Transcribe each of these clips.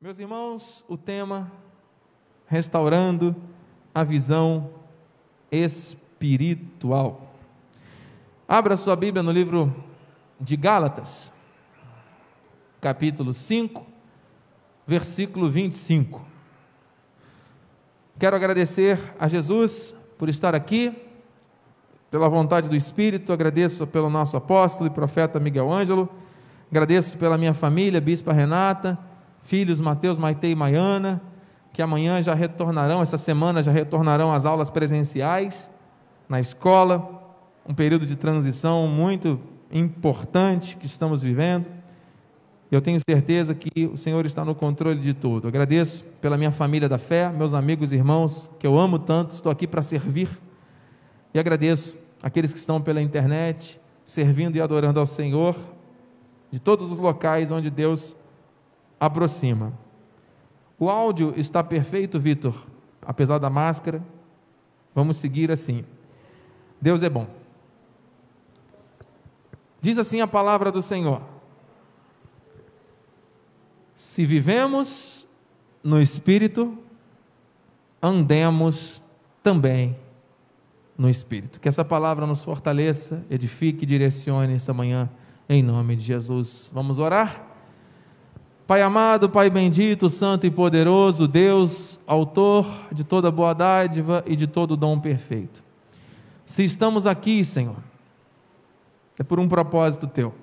Meus irmãos, o tema restaurando a visão espiritual. Abra sua Bíblia no livro de Gálatas, capítulo 5, versículo 25. Quero agradecer a Jesus por estar aqui, pela vontade do Espírito, agradeço pelo nosso apóstolo e profeta Miguel Ângelo, agradeço pela minha família, Bispa Renata, filhos Mateus, Maitei e Maiana, que amanhã já retornarão, essa semana já retornarão às aulas presenciais na escola, um período de transição muito importante que estamos vivendo. Eu tenho certeza que o Senhor está no controle de tudo. Agradeço pela minha família da fé, meus amigos e irmãos, que eu amo tanto, estou aqui para servir. E agradeço aqueles que estão pela internet, servindo e adorando ao Senhor, de todos os locais onde Deus aproxima. O áudio está perfeito, Vitor, apesar da máscara. Vamos seguir assim. Deus é bom. Diz assim a palavra do Senhor: Se vivemos no Espírito, andemos também no Espírito. Que essa palavra nos fortaleça, edifique e direcione esta manhã, em nome de Jesus. Vamos orar? Pai amado, Pai bendito, santo e poderoso, Deus, autor de toda boa dádiva e de todo dom perfeito. Se estamos aqui, Senhor, é por um propósito teu.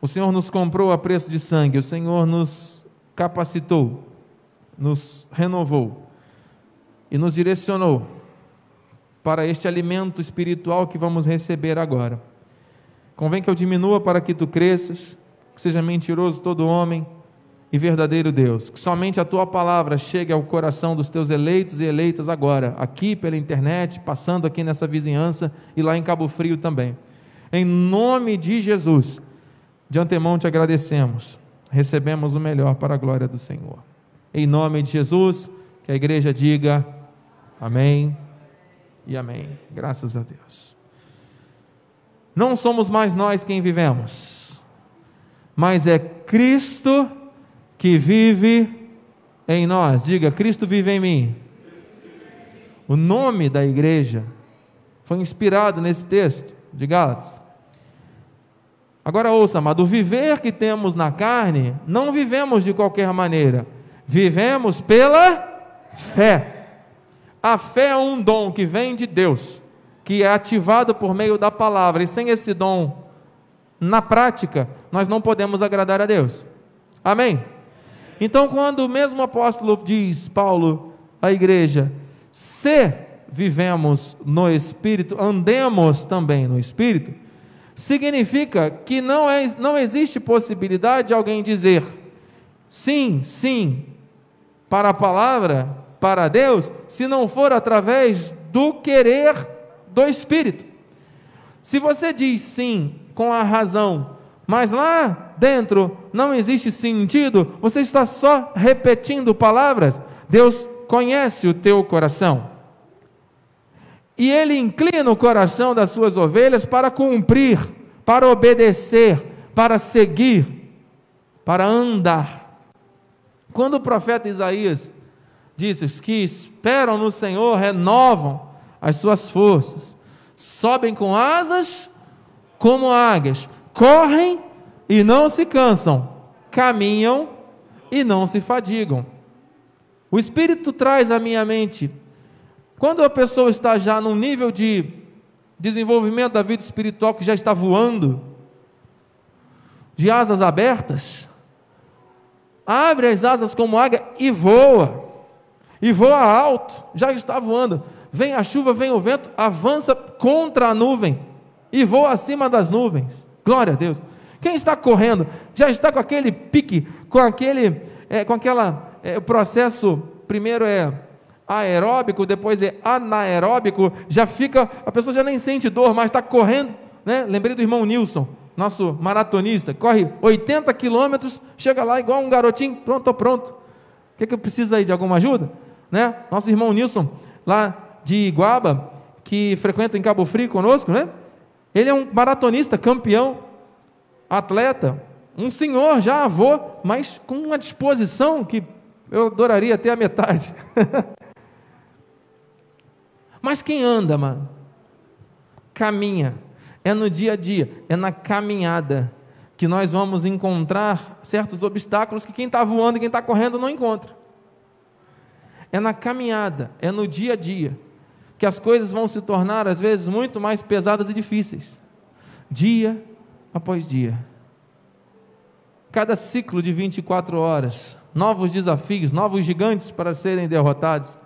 O Senhor nos comprou a preço de sangue, o Senhor nos capacitou, nos renovou e nos direcionou para este alimento espiritual que vamos receber agora. Convém que eu diminua para que tu cresças que seja mentiroso todo homem e verdadeiro Deus. Que somente a tua palavra chegue ao coração dos teus eleitos e eleitas agora, aqui pela internet, passando aqui nessa vizinhança e lá em Cabo Frio também. Em nome de Jesus, de antemão te agradecemos. Recebemos o melhor para a glória do Senhor. Em nome de Jesus, que a igreja diga amém e amém. Graças a Deus. Não somos mais nós quem vivemos mas é Cristo que vive em nós. Diga, Cristo vive em mim. O nome da igreja foi inspirado nesse texto de Gálatas. Agora ouça, amado, o viver que temos na carne, não vivemos de qualquer maneira, vivemos pela fé. A fé é um dom que vem de Deus, que é ativado por meio da palavra, e sem esse dom na prática, nós não podemos agradar a Deus. Amém? Então, quando o mesmo apóstolo diz, Paulo, à igreja, se vivemos no Espírito, andemos também no Espírito, significa que não, é, não existe possibilidade de alguém dizer sim, sim, para a palavra, para Deus, se não for através do querer do Espírito. Se você diz sim com a razão, mas lá dentro não existe sentido, você está só repetindo palavras. Deus conhece o teu coração. E Ele inclina o coração das suas ovelhas para cumprir, para obedecer, para seguir, para andar. Quando o profeta Isaías disse: Os que esperam no Senhor renovam as suas forças, sobem com asas como águias, correm e não se cansam, caminham e não se fadigam. O Espírito traz à minha mente, quando a pessoa está já num nível de desenvolvimento da vida espiritual que já está voando, de asas abertas, abre as asas como águia e voa, e voa alto, já está voando. Vem a chuva, vem o vento, avança contra a nuvem e voa acima das nuvens. Glória a Deus. Quem está correndo já está com aquele pique, com aquele, é, com aquela é, processo. Primeiro é aeróbico, depois é anaeróbico. Já fica, a pessoa já nem sente dor, mas está correndo. Né? Lembrei do irmão Nilson, nosso maratonista, corre 80 quilômetros, chega lá igual um garotinho, pronto, pronto. O que, que precisa aí de alguma ajuda? Né? Nosso irmão Nilson, lá de Iguaba, que frequenta em Cabo Frio conosco, né? Ele é um maratonista, campeão, atleta, um senhor já avô, mas com uma disposição que eu adoraria ter a metade. mas quem anda, mano? Caminha. É no dia a dia, é na caminhada que nós vamos encontrar certos obstáculos que quem está voando quem está correndo não encontra. É na caminhada, é no dia a dia, que as coisas vão se tornar, às vezes, muito mais pesadas e difíceis, dia após dia. Cada ciclo de 24 horas, novos desafios, novos gigantes para serem derrotados,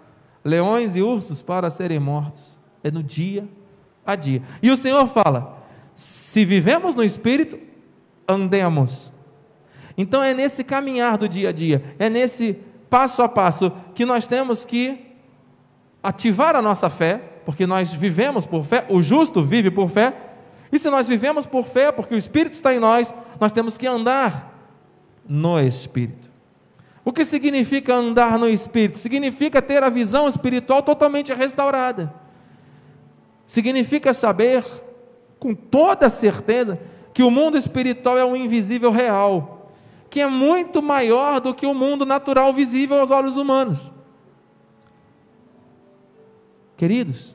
leões e ursos para serem mortos. É no dia a dia. E o Senhor fala: se vivemos no Espírito, andemos. Então é nesse caminhar do dia a dia, é nesse passo a passo que nós temos que ativar a nossa fé, porque nós vivemos por fé, o justo vive por fé, e se nós vivemos por fé, porque o Espírito está em nós, nós temos que andar no Espírito. O que significa andar no Espírito? Significa ter a visão espiritual totalmente restaurada. Significa saber com toda certeza que o mundo espiritual é um invisível real, que é muito maior do que o mundo natural visível aos olhos humanos. Queridos,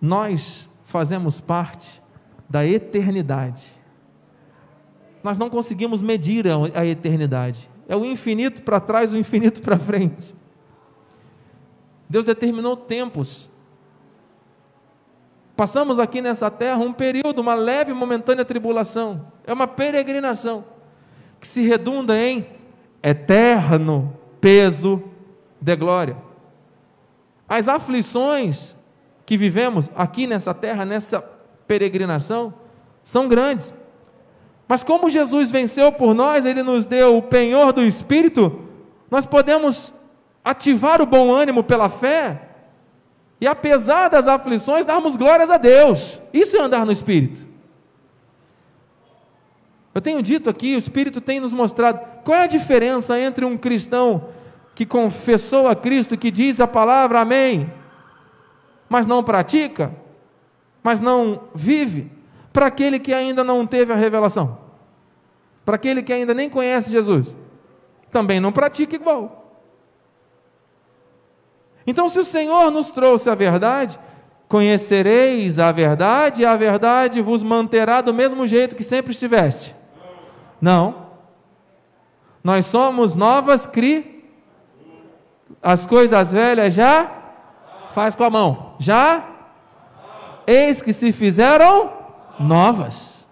nós fazemos parte da eternidade. Nós não conseguimos medir a eternidade. É o infinito para trás, o infinito para frente. Deus determinou tempos Passamos aqui nessa terra um período, uma leve e momentânea tribulação. É uma peregrinação que se redunda em eterno peso de glória. As aflições que vivemos aqui nessa terra, nessa peregrinação, são grandes. Mas como Jesus venceu por nós, Ele nos deu o penhor do Espírito, nós podemos ativar o bom ânimo pela fé e apesar das aflições, darmos glórias a Deus. Isso é andar no Espírito. Eu tenho dito aqui, o Espírito tem nos mostrado qual é a diferença entre um cristão que confessou a Cristo, que diz a palavra Amém, mas não pratica, mas não vive, para aquele que ainda não teve a revelação, para aquele que ainda nem conhece Jesus, também não pratica igual. Então, se o Senhor nos trouxe a verdade, conhecereis a verdade, e a verdade vos manterá do mesmo jeito que sempre estiveste. Não. Nós somos novas cri. As coisas velhas já faz com a mão. Já eis que se fizeram novas.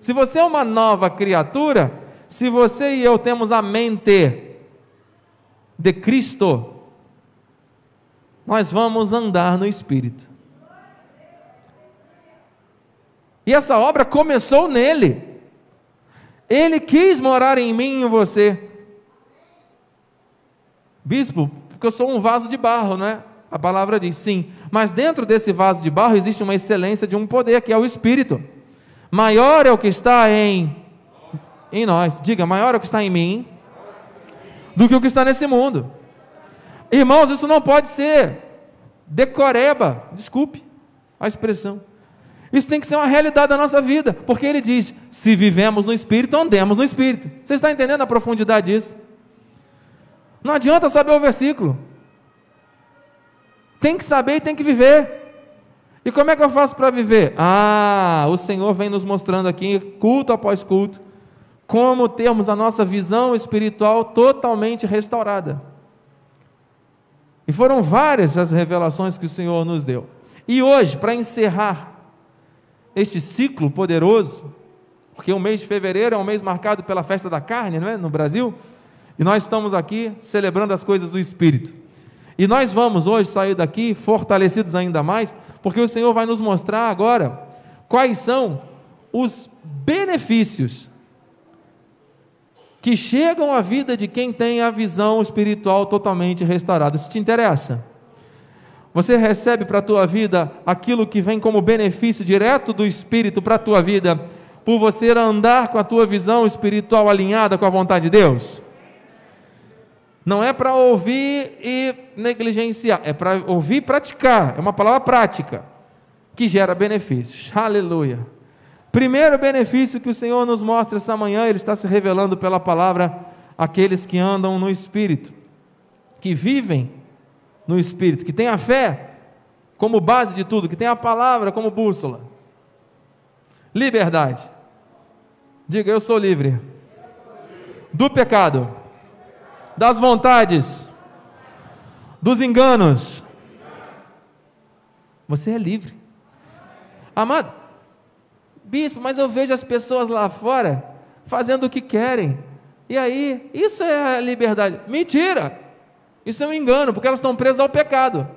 Se você é uma nova criatura, se você e eu temos a mente de Cristo, nós vamos andar no Espírito. E essa obra começou nele. Ele quis morar em mim e em você. Bispo, porque eu sou um vaso de barro, né? A palavra diz sim. Mas dentro desse vaso de barro existe uma excelência de um poder, que é o Espírito. Maior é o que está em, em nós. Diga, maior é o que está em mim do que o que está nesse mundo. Irmãos, isso não pode ser decoreba, desculpe a expressão. Isso tem que ser uma realidade da nossa vida, porque ele diz: se vivemos no Espírito, andemos no Espírito. Você está entendendo a profundidade disso? Não adianta saber o versículo, tem que saber e tem que viver. E como é que eu faço para viver? Ah, o Senhor vem nos mostrando aqui, culto após culto, como termos a nossa visão espiritual totalmente restaurada. E foram várias as revelações que o Senhor nos deu. E hoje, para encerrar este ciclo poderoso, porque o mês de fevereiro é um mês marcado pela festa da carne, não é? No Brasil, e nós estamos aqui celebrando as coisas do Espírito. E nós vamos hoje sair daqui fortalecidos ainda mais, porque o Senhor vai nos mostrar agora quais são os benefícios que chegam à vida de quem tem a visão espiritual totalmente restaurada. Isso te interessa? Você recebe para a tua vida aquilo que vem como benefício direto do Espírito para a tua vida, por você andar com a tua visão espiritual alinhada com a vontade de Deus? Não é para ouvir e negligenciar, é para ouvir e praticar. É uma palavra prática que gera benefícios. Aleluia. Primeiro benefício que o Senhor nos mostra essa manhã, Ele está se revelando pela palavra àqueles que andam no Espírito, que vivem no Espírito, que têm a fé como base de tudo, que têm a palavra como bússola. Liberdade. Diga, eu sou livre. Do pecado, das vontades, dos enganos. Você é livre. Amado, bispo, mas eu vejo as pessoas lá fora fazendo o que querem. E aí, isso é liberdade. Mentira! Isso é um engano, porque elas estão presas ao pecado.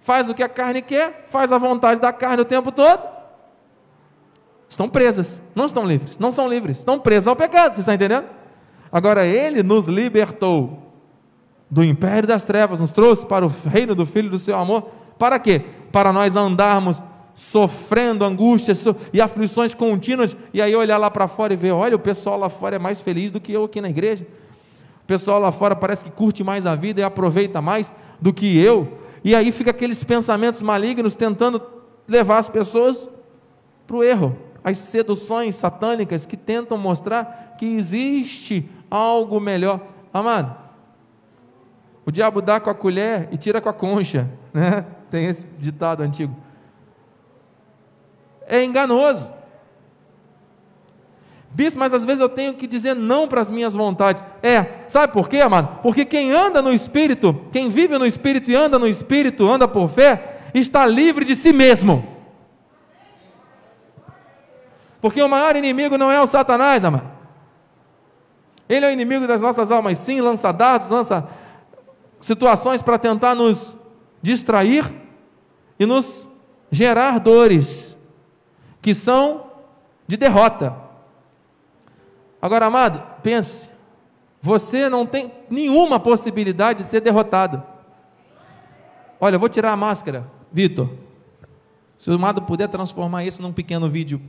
Faz o que a carne quer, faz a vontade da carne o tempo todo. Estão presas, não estão livres, não são livres, estão presas ao pecado, você está entendendo? Agora, Ele nos libertou do império das trevas, nos trouxe para o reino do Filho do seu amor. Para quê? Para nós andarmos sofrendo angústias e aflições contínuas, e aí olhar lá para fora e ver: olha, o pessoal lá fora é mais feliz do que eu aqui na igreja. O pessoal lá fora parece que curte mais a vida e aproveita mais do que eu. E aí fica aqueles pensamentos malignos tentando levar as pessoas para o erro. As seduções satânicas que tentam mostrar que existe algo melhor. Amado, o diabo dá com a colher e tira com a concha, né? Tem esse ditado antigo é enganoso. Bispo, mas às vezes eu tenho que dizer não para as minhas vontades. É, sabe por quê, amado? Porque quem anda no Espírito, quem vive no Espírito e anda no Espírito, anda por fé, está livre de si mesmo. Porque o maior inimigo não é o Satanás, amado. Ele é o inimigo das nossas almas, sim, lança dados, lança situações para tentar nos distrair e nos gerar dores que são de derrota. Agora, amado, pense, você não tem nenhuma possibilidade de ser derrotado. Olha, eu vou tirar a máscara, Vitor. Se o amado puder transformar isso num pequeno vídeo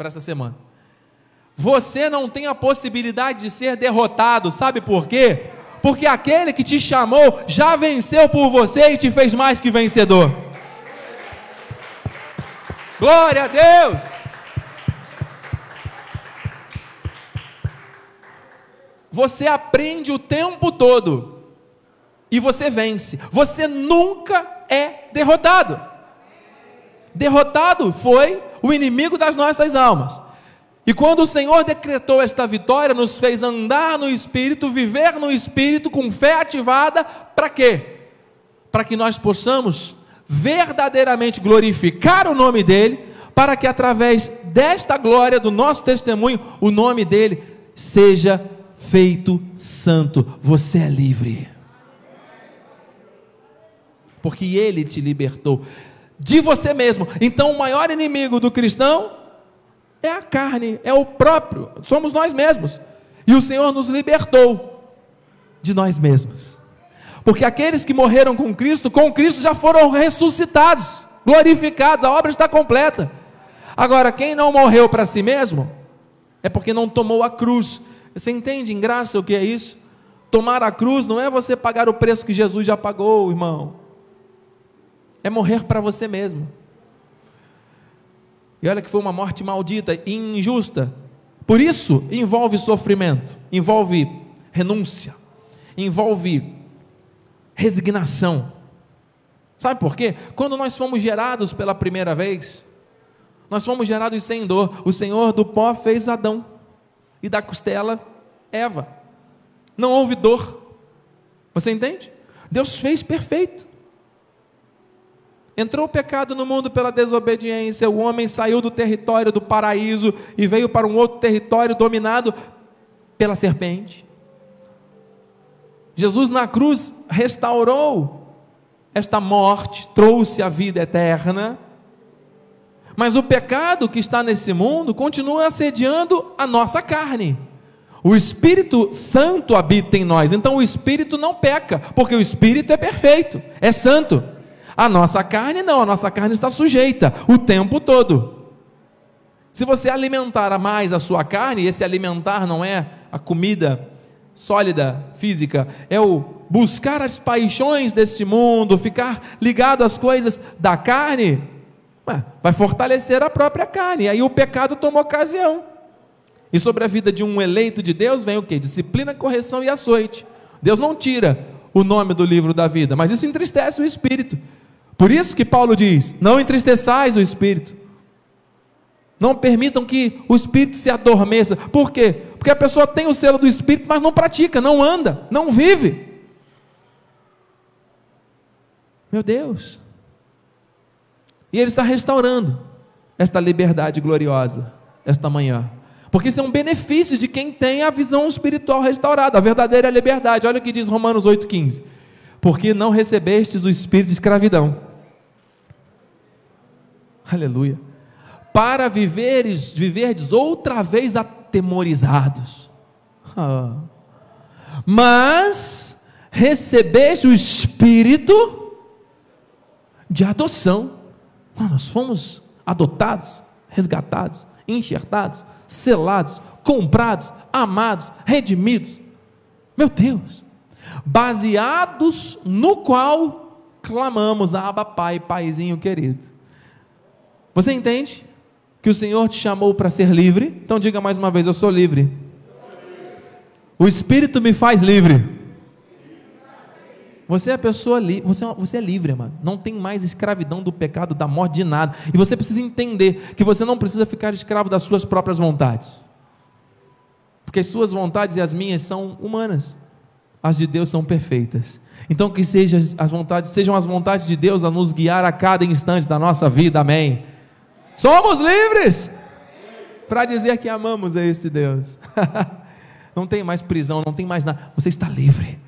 para essa semana. Você não tem a possibilidade de ser derrotado, sabe por quê? Porque aquele que te chamou já venceu por você e te fez mais que vencedor. Glória a Deus! Você aprende o tempo todo e você vence. Você nunca é derrotado. Derrotado foi o inimigo das nossas almas. E quando o Senhor decretou esta vitória, nos fez andar no Espírito, viver no Espírito com fé ativada, para quê? Para que nós possamos verdadeiramente glorificar o nome dele, para que através desta glória do nosso testemunho, o nome dele seja feito santo. Você é livre. Porque ele te libertou de você mesmo. Então, o maior inimigo do cristão é a carne, é o próprio, somos nós mesmos. E o Senhor nos libertou de nós mesmos. Porque aqueles que morreram com Cristo, com Cristo já foram ressuscitados, glorificados, a obra está completa. Agora, quem não morreu para si mesmo, é porque não tomou a cruz. Você entende em graça o que é isso? Tomar a cruz não é você pagar o preço que Jesus já pagou, irmão. É morrer para você mesmo. E olha que foi uma morte maldita e injusta. Por isso, envolve sofrimento, envolve renúncia, envolve resignação. Sabe por quê? Quando nós fomos gerados pela primeira vez, nós fomos gerados sem dor. O Senhor do pó fez Adão e da costela Eva. Não houve dor. Você entende? Deus fez perfeito. Entrou o pecado no mundo pela desobediência, o homem saiu do território do paraíso e veio para um outro território dominado pela serpente. Jesus na cruz restaurou esta morte, trouxe a vida eterna. Mas o pecado que está nesse mundo continua assediando a nossa carne. O Espírito Santo habita em nós, então o Espírito não peca, porque o Espírito é perfeito, é santo. A nossa carne não, a nossa carne está sujeita o tempo todo. Se você alimentar mais a sua carne, esse alimentar não é a comida sólida, física, é o buscar as paixões deste mundo, ficar ligado às coisas da carne, vai fortalecer a própria carne. Aí o pecado toma ocasião. E sobre a vida de um eleito de Deus vem o que? Disciplina, correção e açoite. Deus não tira o nome do livro da vida, mas isso entristece o espírito. Por isso que Paulo diz: não entristeçais o espírito. Não permitam que o espírito se adormeça. Por quê? Porque a pessoa tem o selo do espírito, mas não pratica, não anda, não vive. Meu Deus. E Ele está restaurando esta liberdade gloriosa, esta manhã. Porque isso é um benefício de quem tem a visão espiritual restaurada, a verdadeira liberdade. Olha o que diz Romanos 8,15. Porque não recebestes o espírito de escravidão. Aleluia para viveres, viverdes outra vez atemorizados. Ah. Mas recebeste o espírito de adoção. Ah, nós fomos adotados, resgatados, enxertados, selados, comprados, amados, redimidos. Meu Deus! Baseados no qual clamamos, Abba Pai, Paizinho querido. Você entende? que o Senhor te chamou para ser livre. Então diga mais uma vez: Eu sou livre. O Espírito me faz livre. Você é a pessoa livre, você, é, você é livre, mano. Não tem mais escravidão do pecado, da morte, de nada. E você precisa entender que você não precisa ficar escravo das suas próprias vontades. Porque as suas vontades e as minhas são humanas. As de Deus são perfeitas. Então que sejam as vontades, sejam as vontades de Deus a nos guiar a cada instante da nossa vida. Amém. Somos livres para dizer que amamos a este Deus. não tem mais prisão, não tem mais nada. Você está livre.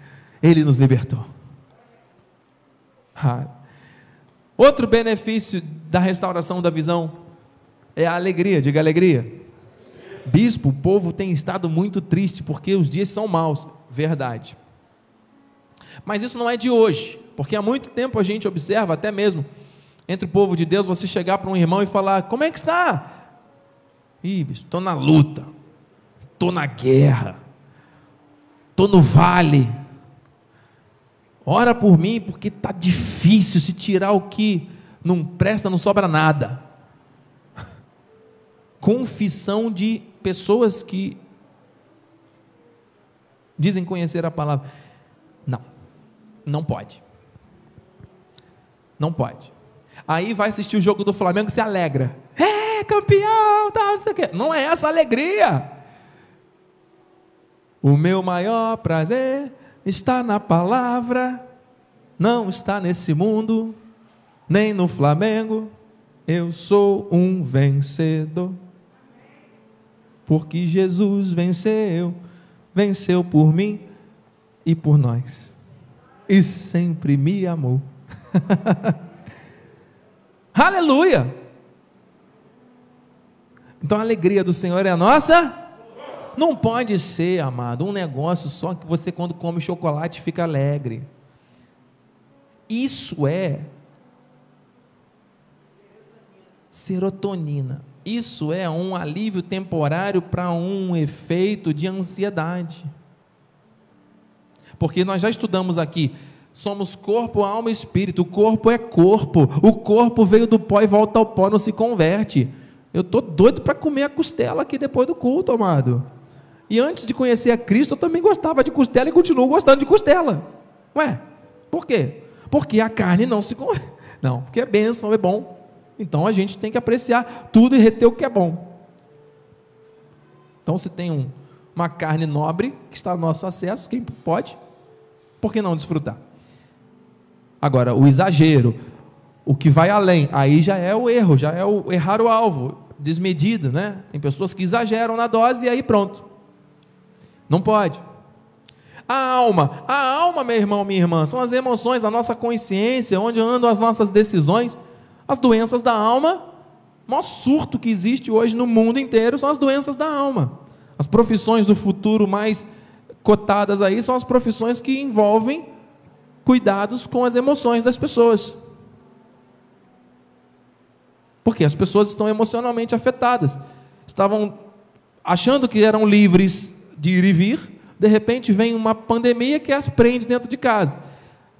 Ele nos libertou. Outro benefício da restauração da visão é a alegria. Diga alegria. Bispo, o povo tem estado muito triste porque os dias são maus. Verdade. Mas isso não é de hoje, porque há muito tempo a gente observa, até mesmo entre o povo de Deus, você chegar para um irmão e falar: Como é que está? Ih, estou na luta, estou na guerra, estou no vale. Ora por mim, porque está difícil. Se tirar o que não presta, não sobra nada. Confissão de pessoas que dizem conhecer a palavra. Não, não pode. Não pode. Aí vai assistir o jogo do Flamengo e se alegra. É, campeão, tá, não sei o quê. Não é essa alegria. O meu maior prazer está na palavra, não está nesse mundo, nem no Flamengo. Eu sou um vencedor. Porque Jesus venceu, venceu por mim e por nós. E sempre me amou. Aleluia! Então a alegria do Senhor é nossa? Não pode ser, amado, um negócio só que você, quando come chocolate, fica alegre. Isso é serotonina. Isso é um alívio temporário para um efeito de ansiedade. Porque nós já estudamos aqui Somos corpo, alma e espírito. O corpo é corpo. O corpo veio do pó e volta ao pó, não se converte. Eu estou doido para comer a costela aqui depois do culto, amado. E antes de conhecer a Cristo, eu também gostava de costela e continuo gostando de costela. Ué, por quê? Porque a carne não se converte. Não, porque é bênção, é bom. Então a gente tem que apreciar tudo e reter o que é bom. Então, se tem um, uma carne nobre que está ao nosso acesso, quem pode, por que não desfrutar? Agora, o exagero, o que vai além, aí já é o erro, já é o errar o alvo, desmedido, né? Tem pessoas que exageram na dose e aí pronto. Não pode. A alma, a alma, meu irmão, minha irmã, são as emoções, a nossa consciência, onde andam as nossas decisões. As doenças da alma, o maior surto que existe hoje no mundo inteiro são as doenças da alma. As profissões do futuro mais cotadas aí são as profissões que envolvem cuidados com as emoções das pessoas. Porque as pessoas estão emocionalmente afetadas. Estavam achando que eram livres de ir e vir, de repente vem uma pandemia que as prende dentro de casa.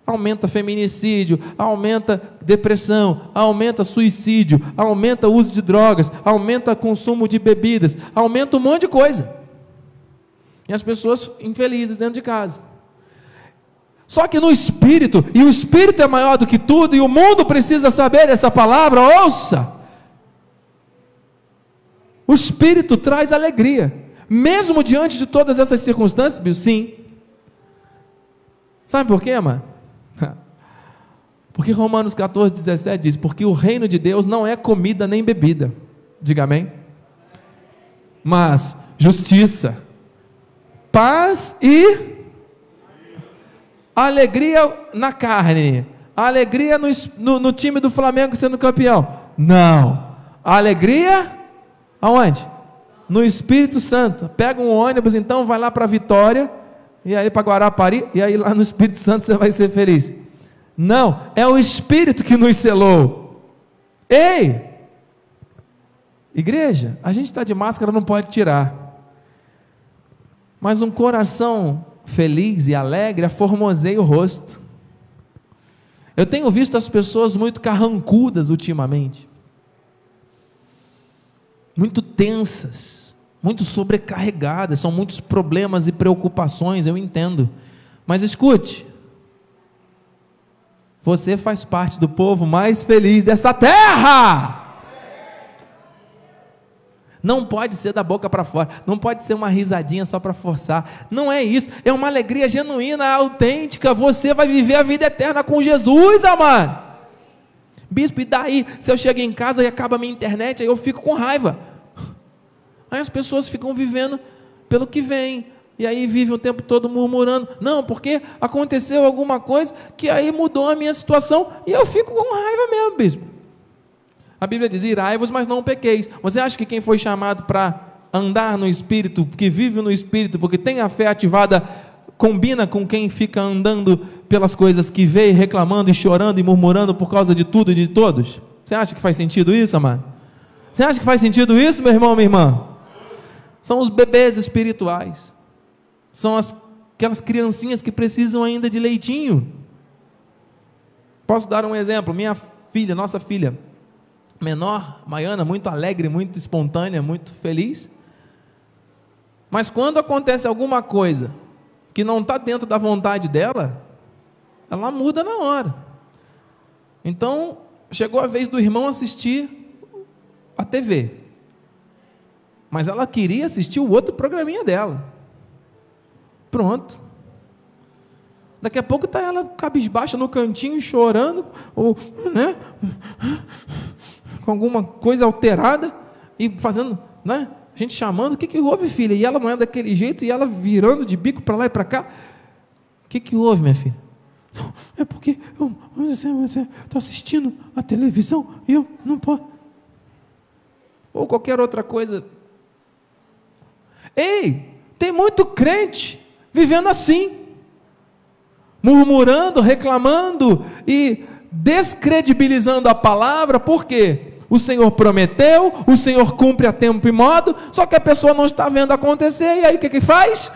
aumenta feminicídio, aumenta depressão, aumenta suicídio, aumenta uso de drogas, aumenta consumo de bebidas, aumenta um monte de coisa. E as pessoas infelizes dentro de casa. Só que no espírito, e o espírito é maior do que tudo, e o mundo precisa saber essa palavra, ouça. O espírito traz alegria, mesmo diante de todas essas circunstâncias, sim. Sabe por quê, mano? Porque Romanos 14, 17 diz: Porque o reino de Deus não é comida nem bebida. Diga amém. Mas justiça, paz e alegria na carne. Alegria no, no, no time do Flamengo sendo campeão. Não. Alegria aonde? No Espírito Santo. Pega um ônibus, então, vai lá para Vitória, e aí para Guarapari, e aí lá no Espírito Santo você vai ser feliz. Não, é o Espírito que nos selou. Ei! Igreja, a gente está de máscara, não pode tirar. Mas um coração feliz e alegre aformoseia o rosto. Eu tenho visto as pessoas muito carrancudas ultimamente, muito tensas, muito sobrecarregadas, são muitos problemas e preocupações, eu entendo. Mas escute, você faz parte do povo mais feliz dessa terra. Não pode ser da boca para fora, não pode ser uma risadinha só para forçar. Não é isso, é uma alegria genuína, autêntica. Você vai viver a vida eterna com Jesus, amado. Bispo, e daí? Se eu chego em casa e acaba a minha internet, aí eu fico com raiva. Aí as pessoas ficam vivendo pelo que vem, e aí vive o tempo todo murmurando. Não, porque aconteceu alguma coisa que aí mudou a minha situação e eu fico com raiva mesmo, bispo. A Bíblia diz: irai-vos, mas não pequeis. Você acha que quem foi chamado para andar no Espírito, que vive no Espírito, porque tem a fé ativada, combina com quem fica andando pelas coisas que vê, reclamando e chorando e murmurando por causa de tudo e de todos? Você acha que faz sentido isso, amado? Você acha que faz sentido isso, meu irmão, minha irmã? São os bebês espirituais. São as, aquelas criancinhas que precisam ainda de leitinho. Posso dar um exemplo? Minha filha, nossa filha, menor, Maiana, muito alegre, muito espontânea, muito feliz. Mas quando acontece alguma coisa que não está dentro da vontade dela, ela muda na hora. Então, chegou a vez do irmão assistir a TV. Mas ela queria assistir o outro programinha dela. Pronto. Daqui a pouco está ela cabisbaixa no cantinho, chorando, ou, né? Com alguma coisa alterada e fazendo, né? A gente chamando, o que, que houve, filha? E ela não é daquele jeito, e ela virando de bico para lá e para cá. O que, que houve, minha filha? É porque eu estou assistindo a televisão e eu não posso. Ou qualquer outra coisa. Ei, tem muito crente vivendo assim, murmurando, reclamando e descredibilizando a palavra, por quê? O Senhor prometeu, o Senhor cumpre a tempo e modo, só que a pessoa não está vendo acontecer, e aí o que, que faz?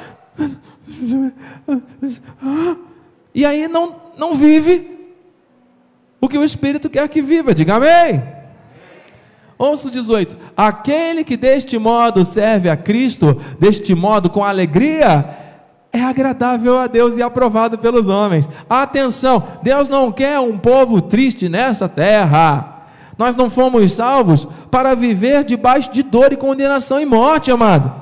E aí não, não vive o que o Espírito quer que viva, diga amém. Ouça o 18: Aquele que deste modo serve a Cristo, deste modo com alegria, é agradável a Deus e aprovado pelos homens. Atenção, Deus não quer um povo triste nessa terra. Nós não fomos salvos para viver debaixo de dor e condenação e morte, amado.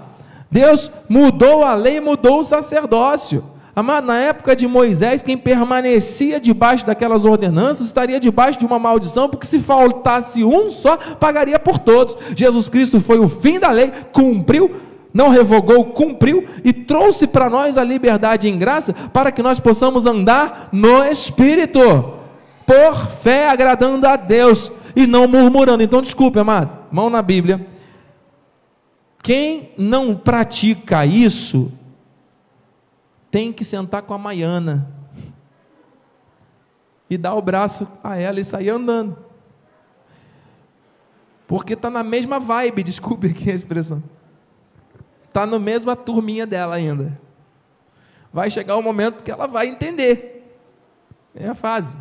Deus mudou a lei, mudou o sacerdócio. Amado, na época de Moisés, quem permanecia debaixo daquelas ordenanças estaria debaixo de uma maldição, porque se faltasse um só, pagaria por todos. Jesus Cristo foi o fim da lei, cumpriu, não revogou, cumpriu e trouxe para nós a liberdade em graça para que nós possamos andar no Espírito, por fé, agradando a Deus e não murmurando. Então, desculpe, amado, mão na Bíblia. Quem não pratica isso, tem que sentar com a Maiana e dar o braço a ela e sair andando. Porque está na mesma vibe, desculpe aqui a expressão. Está na mesma turminha dela ainda. Vai chegar o momento que ela vai entender. É a fase.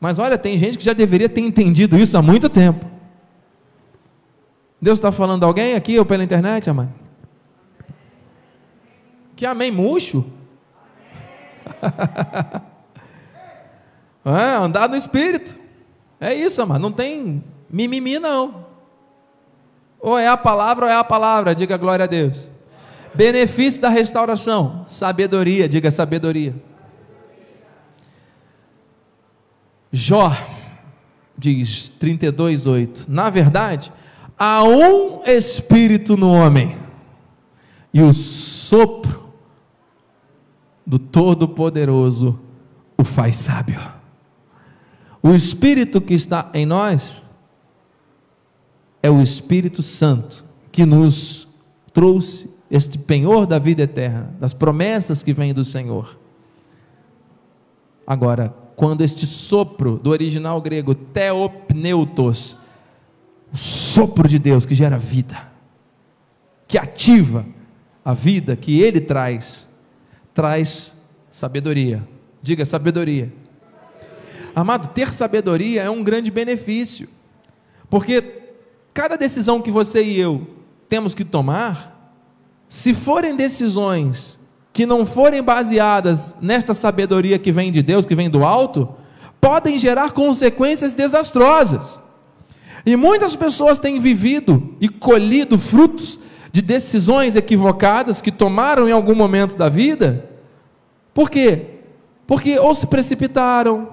Mas olha, tem gente que já deveria ter entendido isso há muito tempo. Deus está falando a alguém aqui ou pela internet, amado? Que amém murcho? é, andar no Espírito. É isso, amado. Não tem mimimi, não. Ou é a palavra ou é a palavra. Diga glória a Deus. Benefício da restauração: sabedoria. Diga sabedoria. Jó diz 32:8. Na verdade, há um espírito no homem, e o sopro do Todo-Poderoso o faz sábio. O espírito que está em nós é o Espírito Santo que nos trouxe este penhor da vida eterna, das promessas que vêm do Senhor. Agora, quando este sopro do original grego theopneutos, o sopro de Deus que gera vida, que ativa a vida que ele traz, traz sabedoria. Diga sabedoria. Amado, ter sabedoria é um grande benefício, porque cada decisão que você e eu temos que tomar, se forem decisões que não forem baseadas nesta sabedoria que vem de Deus, que vem do alto, podem gerar consequências desastrosas. E muitas pessoas têm vivido e colhido frutos de decisões equivocadas que tomaram em algum momento da vida. Por quê? Porque ou se precipitaram,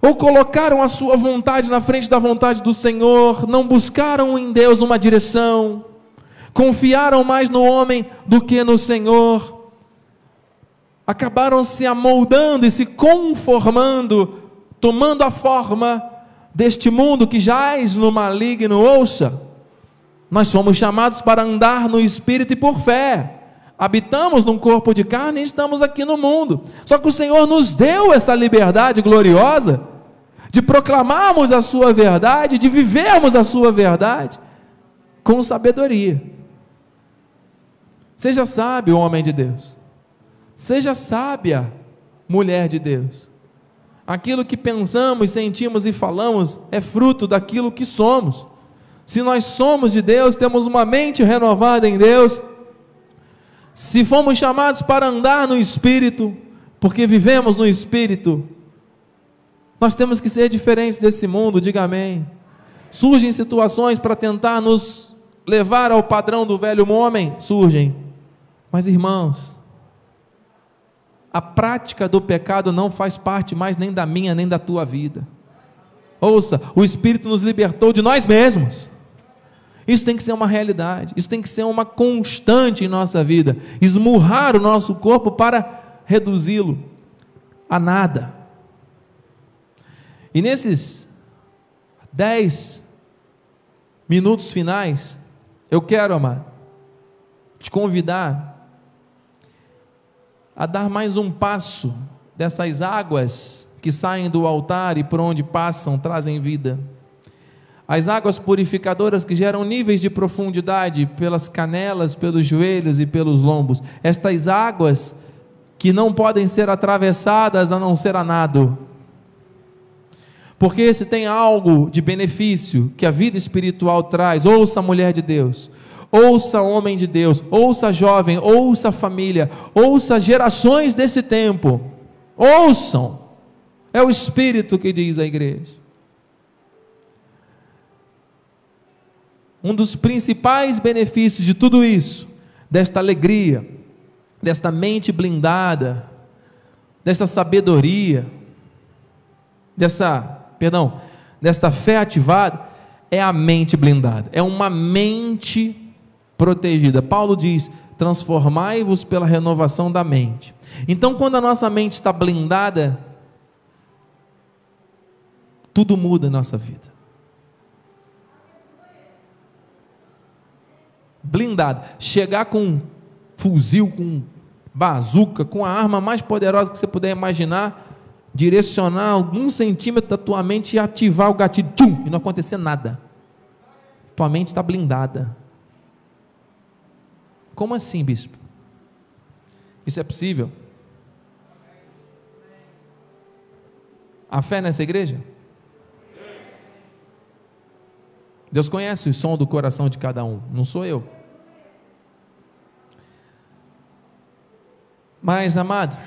ou colocaram a sua vontade na frente da vontade do Senhor, não buscaram em Deus uma direção, confiaram mais no homem do que no Senhor, acabaram se amoldando e se conformando, tomando a forma deste mundo que jaz no maligno. Ouça, nós somos chamados para andar no espírito e por fé. Habitamos num corpo de carne e estamos aqui no mundo. Só que o Senhor nos deu essa liberdade gloriosa de proclamarmos a Sua verdade, de vivermos a Sua verdade com sabedoria. Seja sábio, homem de Deus. Seja sábia, mulher de Deus. Aquilo que pensamos, sentimos e falamos é fruto daquilo que somos. Se nós somos de Deus, temos uma mente renovada em Deus. Se fomos chamados para andar no Espírito, porque vivemos no Espírito, nós temos que ser diferentes desse mundo, diga amém. Surgem situações para tentar nos levar ao padrão do velho homem, surgem. Mas irmãos, a prática do pecado não faz parte mais nem da minha nem da tua vida. Ouça, o Espírito nos libertou de nós mesmos. Isso tem que ser uma realidade, isso tem que ser uma constante em nossa vida. Esmurrar o nosso corpo para reduzi-lo a nada. E nesses dez minutos finais, eu quero, amado, te convidar a dar mais um passo dessas águas que saem do altar e por onde passam trazem vida. As águas purificadoras que geram níveis de profundidade pelas canelas, pelos joelhos e pelos lombos. Estas águas que não podem ser atravessadas a não ser a nado. Porque se tem algo de benefício que a vida espiritual traz, ouça a mulher de Deus, ouça homem de Deus, ouça jovem, ouça família, ouça gerações desse tempo. Ouçam. É o Espírito que diz à igreja. Um dos principais benefícios de tudo isso, desta alegria, desta mente blindada, desta sabedoria, dessa, perdão, desta fé ativada, é a mente blindada. É uma mente protegida. Paulo diz: transformai-vos pela renovação da mente. Então, quando a nossa mente está blindada, tudo muda na nossa vida. Blindado. Chegar com um fuzil, com bazuca, com a arma mais poderosa que você puder imaginar, direcionar algum centímetro da tua mente e ativar o gatilho, tchum, e não acontecer nada. Tua mente está blindada. Como assim, bispo? Isso é possível? A fé nessa igreja? Deus conhece o som do coração de cada um, não sou eu. Mas, amado,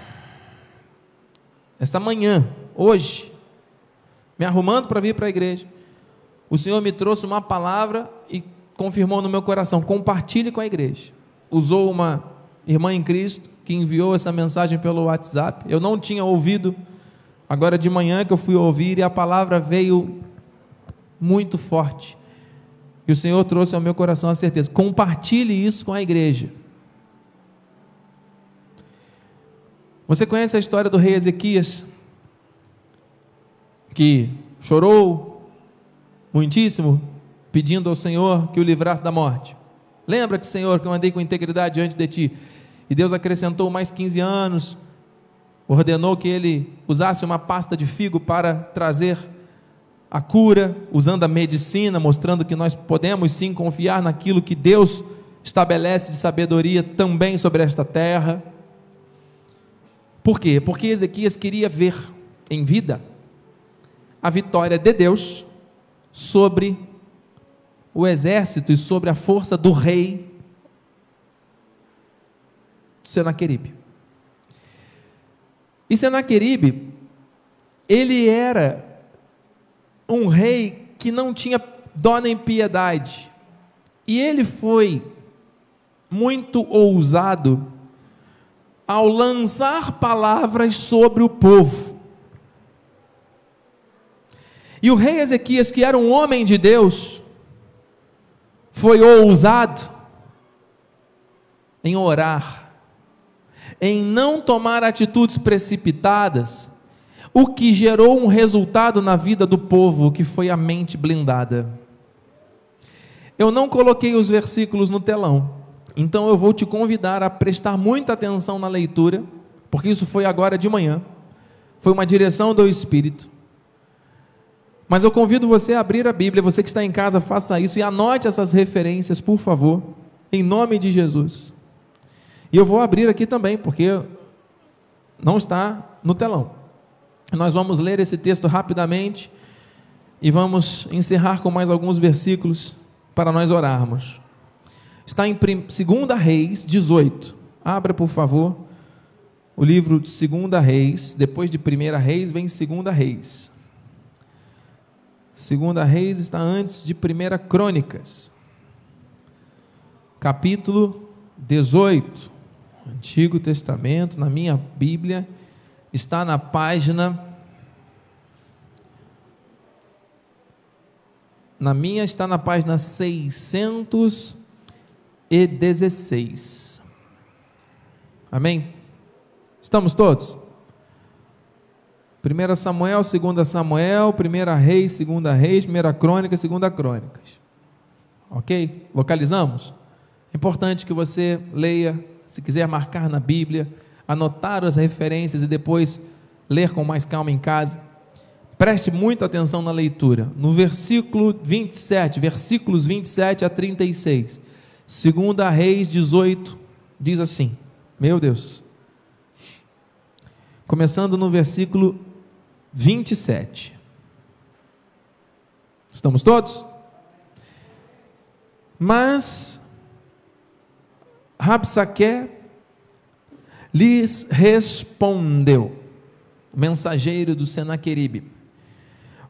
essa manhã, hoje, me arrumando para vir para a igreja, o Senhor me trouxe uma palavra e confirmou no meu coração: compartilhe com a igreja. Usou uma irmã em Cristo que enviou essa mensagem pelo WhatsApp. Eu não tinha ouvido, agora de manhã que eu fui ouvir e a palavra veio muito forte. E o Senhor trouxe ao meu coração a certeza: compartilhe isso com a igreja. Você conhece a história do rei Ezequias? Que chorou muitíssimo, pedindo ao Senhor que o livrasse da morte. Lembra-te, Senhor, que eu andei com integridade diante de ti. E Deus acrescentou mais 15 anos, ordenou que ele usasse uma pasta de figo para trazer a cura, usando a medicina, mostrando que nós podemos sim confiar naquilo que Deus estabelece de sabedoria também sobre esta terra. Por quê? Porque Ezequias queria ver em vida a vitória de Deus sobre o exército e sobre a força do rei Senaqueribe. E Senaqueribe, ele era um rei que não tinha dó nem piedade. E ele foi muito ousado ao lançar palavras sobre o povo. E o rei Ezequias, que era um homem de Deus, foi ousado em orar, em não tomar atitudes precipitadas, o que gerou um resultado na vida do povo, que foi a mente blindada. Eu não coloquei os versículos no telão, então eu vou te convidar a prestar muita atenção na leitura, porque isso foi agora de manhã, foi uma direção do Espírito. Mas eu convido você a abrir a Bíblia, você que está em casa, faça isso e anote essas referências, por favor, em nome de Jesus. E eu vou abrir aqui também, porque não está no telão. Nós vamos ler esse texto rapidamente e vamos encerrar com mais alguns versículos para nós orarmos. Está em 2 Reis 18. Abra, por favor, o livro de 2 Reis. Depois de 1 Reis, vem 2 Reis. 2 Reis está antes de 1 Crônicas. Capítulo 18. Antigo Testamento, na minha Bíblia, está na página. Na minha está na página 600 e 16. Amém? Estamos todos? 1 Samuel, 2 Samuel, 1 Reis, 2 Reis, 1 Crônica, 2 Crônicas. Ok? Localizamos? É importante que você leia, se quiser marcar na Bíblia, anotar as referências e depois ler com mais calma em casa. Preste muita atenção na leitura. No versículo 27, versículos 27 a 36. Segunda Reis 18 diz assim: Meu Deus. Começando no versículo 27. Estamos todos? Mas Rabsaque lhes respondeu, mensageiro do Senaqueribe: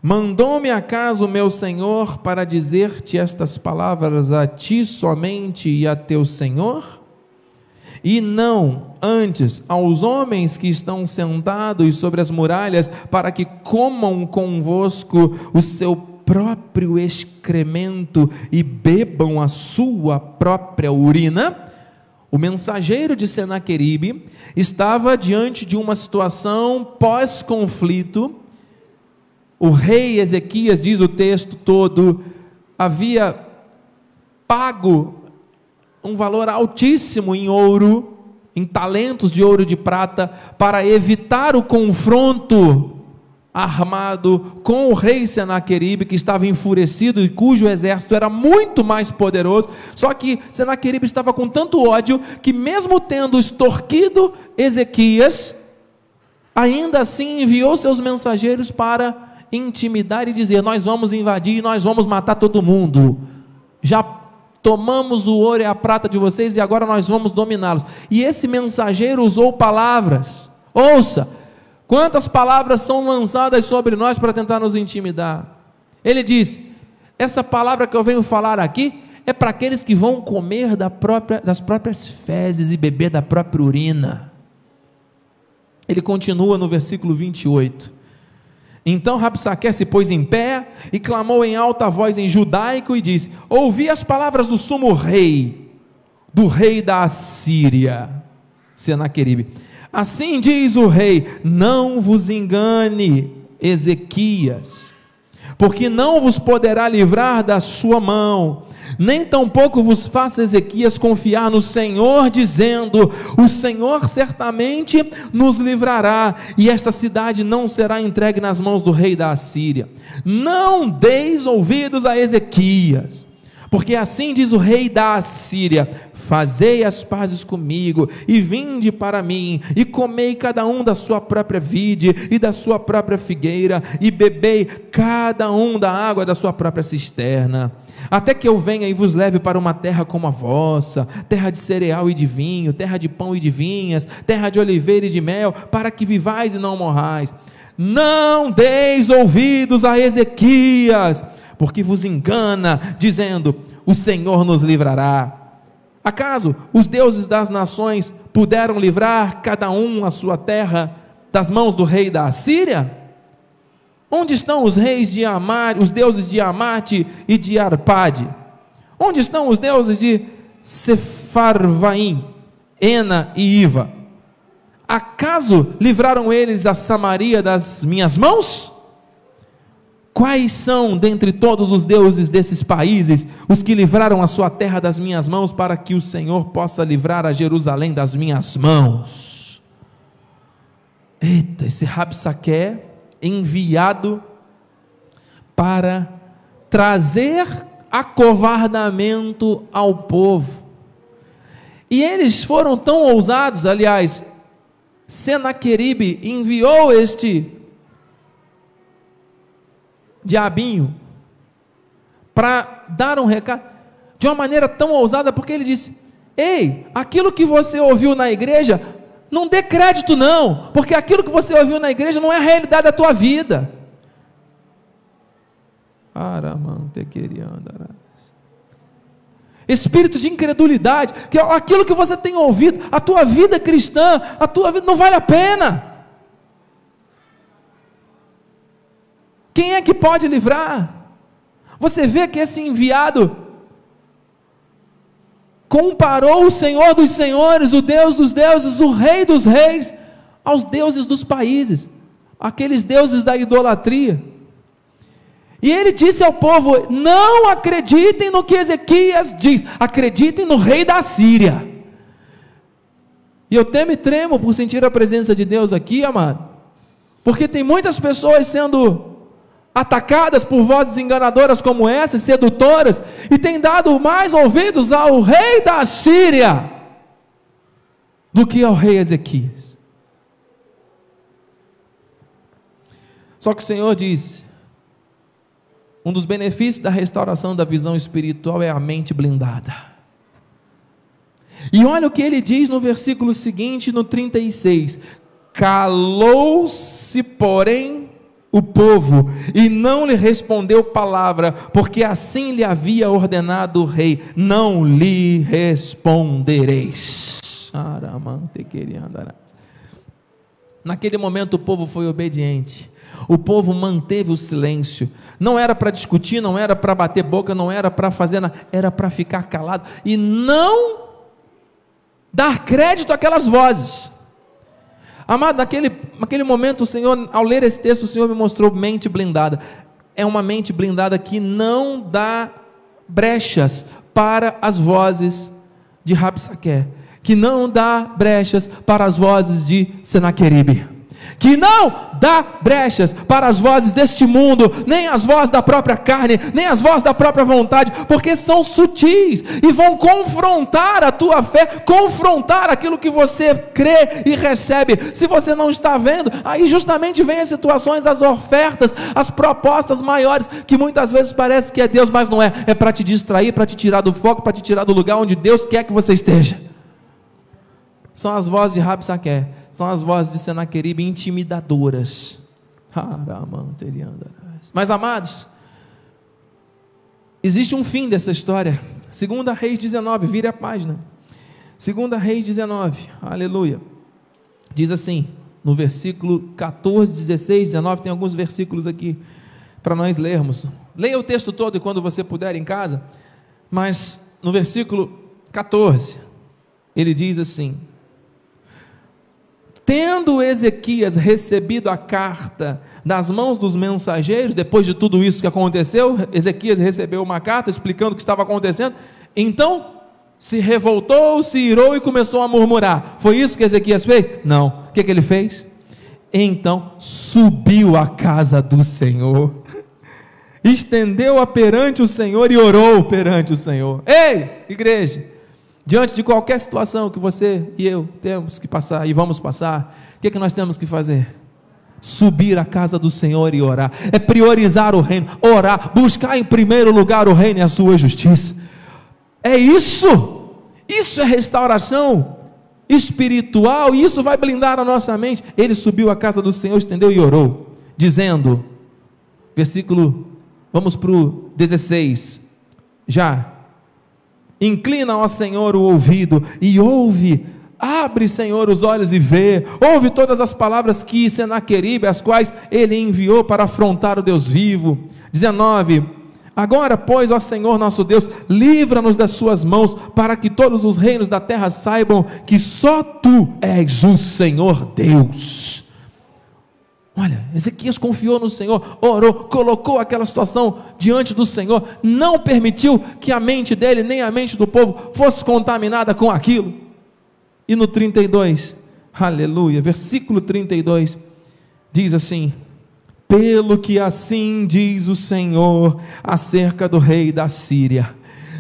Mandou-me acaso meu Senhor para dizer-te estas palavras a ti somente e a teu Senhor? E não antes aos homens que estão sentados sobre as muralhas, para que comam convosco o seu próprio excremento e bebam a sua própria urina? O mensageiro de Senaqueribe estava diante de uma situação pós-conflito o rei Ezequias, diz o texto todo, havia pago um valor altíssimo em ouro, em talentos de ouro e de prata, para evitar o confronto armado com o rei Senaqueribe, que estava enfurecido e cujo exército era muito mais poderoso. Só que Senaqueribe estava com tanto ódio que, mesmo tendo extorquido Ezequias, ainda assim enviou seus mensageiros para intimidar e dizer: Nós vamos invadir, nós vamos matar todo mundo. Já tomamos o ouro e a prata de vocês e agora nós vamos dominá-los. E esse mensageiro usou palavras. Ouça, quantas palavras são lançadas sobre nós para tentar nos intimidar. Ele diz: Essa palavra que eu venho falar aqui é para aqueles que vão comer da própria, das próprias fezes e beber da própria urina. Ele continua no versículo 28. Então Rabsaque se pôs em pé e clamou em alta voz em judaico e disse: Ouvi as palavras do sumo rei, do rei da Assíria, Senaqueribe. Assim diz o rei: Não vos engane, Ezequias, porque não vos poderá livrar da sua mão, nem tampouco vos faça Ezequias confiar no Senhor, dizendo: O Senhor certamente nos livrará, e esta cidade não será entregue nas mãos do rei da Assíria. Não deis ouvidos a Ezequias, porque assim diz o rei da Assíria: Fazei as pazes comigo, e vinde para mim, e comei cada um da sua própria vide e da sua própria figueira, e bebei cada um da água da sua própria cisterna até que eu venha e vos leve para uma terra como a vossa, terra de cereal e de vinho, terra de pão e de vinhas, terra de oliveira e de mel, para que vivais e não morrais. Não deis ouvidos a Ezequias, porque vos engana, dizendo: O Senhor nos livrará. Acaso os deuses das nações puderam livrar cada um a sua terra das mãos do rei da Assíria? Onde estão os reis de Amar, os deuses de Amate e de Arpade? Onde estão os deuses de Sefarvaim, Ena e Iva? Acaso livraram eles a Samaria das minhas mãos? Quais são dentre todos os deuses desses países os que livraram a sua terra das minhas mãos para que o Senhor possa livrar a Jerusalém das minhas mãos? Eita, esse Rabsaque enviado para trazer acovardamento ao povo. E eles foram tão ousados, aliás, Senaqueribe enviou este diabinho para dar um recado de uma maneira tão ousada, porque ele disse: Ei, aquilo que você ouviu na igreja, não dê crédito, não, porque aquilo que você ouviu na igreja não é a realidade da tua vida. Espírito de incredulidade, que é aquilo que você tem ouvido, a tua vida cristã, a tua vida não vale a pena. Quem é que pode livrar? Você vê que esse enviado comparou o Senhor dos senhores, o Deus dos deuses, o Rei dos reis, aos deuses dos países, aqueles deuses da idolatria. E ele disse ao povo: Não acreditem no que Ezequias diz, acreditem no rei da Síria. E eu temo e tremo por sentir a presença de Deus aqui, amado, porque tem muitas pessoas sendo atacadas por vozes enganadoras como essas, sedutoras, e tem dado mais ouvidos ao rei da Síria do que ao rei Ezequias. Só que o Senhor diz: um dos benefícios da restauração da visão espiritual é a mente blindada. E olha o que ele diz no versículo seguinte, no 36: Calou-se, porém, o povo e não lhe respondeu palavra, porque assim lhe havia ordenado o rei: não lhe respondereis. Naquele momento o povo foi obediente. O povo manteve o silêncio. Não era para discutir, não era para bater boca, não era para fazer nada, era para ficar calado e não dar crédito àquelas vozes. Amado, naquele, naquele momento, o Senhor, ao ler esse texto, o Senhor me mostrou mente blindada. É uma mente blindada que não dá brechas para as vozes de Rabsaque, que não dá brechas para as vozes de Senaqueribe, que não dá brechas para as vozes deste mundo, nem as vozes da própria carne, nem as vozes da própria vontade, porque são sutis e vão confrontar a tua fé, confrontar aquilo que você crê e recebe. Se você não está vendo, aí justamente vem as situações, as ofertas, as propostas maiores, que muitas vezes parece que é Deus, mas não é, é para te distrair, para te tirar do foco, para te tirar do lugar onde Deus quer que você esteja. São as vozes de Rabsaqué são as vozes de Senaqueribe intimidadoras. Mas amados, existe um fim dessa história. Segunda Reis 19, vire a página. Segunda Reis 19, aleluia. Diz assim, no versículo 14, 16, 19, tem alguns versículos aqui para nós lermos. Leia o texto todo quando você puder em casa, mas no versículo 14, ele diz assim: Tendo Ezequias recebido a carta das mãos dos mensageiros, depois de tudo isso que aconteceu, Ezequias recebeu uma carta explicando o que estava acontecendo, então se revoltou, se irou e começou a murmurar. Foi isso que Ezequias fez? Não. O que, que ele fez? Então subiu à casa do Senhor, estendeu-a perante o Senhor e orou perante o Senhor. Ei, igreja! Diante de qualquer situação que você e eu temos que passar e vamos passar, o que, é que nós temos que fazer? Subir à casa do Senhor e orar, é priorizar o reino, orar, buscar em primeiro lugar o reino e a sua justiça. É isso, isso é restauração espiritual, isso vai blindar a nossa mente. Ele subiu à casa do Senhor, estendeu e orou, dizendo, versículo, vamos para o 16, já, Inclina, ó Senhor, o ouvido e ouve. Abre, Senhor, os olhos e vê. Ouve todas as palavras que Senaqueribe, as quais ele enviou para afrontar o Deus vivo. 19. Agora, pois, ó Senhor nosso Deus, livra-nos das suas mãos, para que todos os reinos da terra saibam que só tu és o Senhor Deus. Olha, Ezequias confiou no Senhor, orou, colocou aquela situação diante do Senhor, não permitiu que a mente dele, nem a mente do povo, fosse contaminada com aquilo. E no 32, aleluia, versículo 32, diz assim: Pelo que assim diz o Senhor acerca do rei da Síria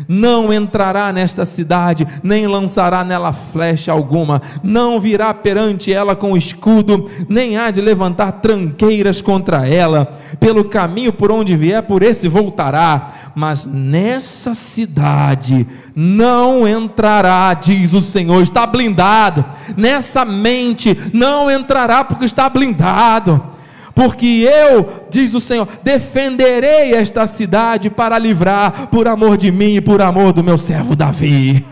não entrará nesta cidade, nem lançará nela flecha alguma, não virá perante ela com escudo, nem há de levantar tranqueiras contra ela, pelo caminho por onde vier, por esse voltará, mas nessa cidade não entrará, diz o Senhor, está blindado, nessa mente não entrará, porque está blindado porque eu, diz o Senhor, defenderei esta cidade para livrar, por amor de mim e por amor do meu servo Davi.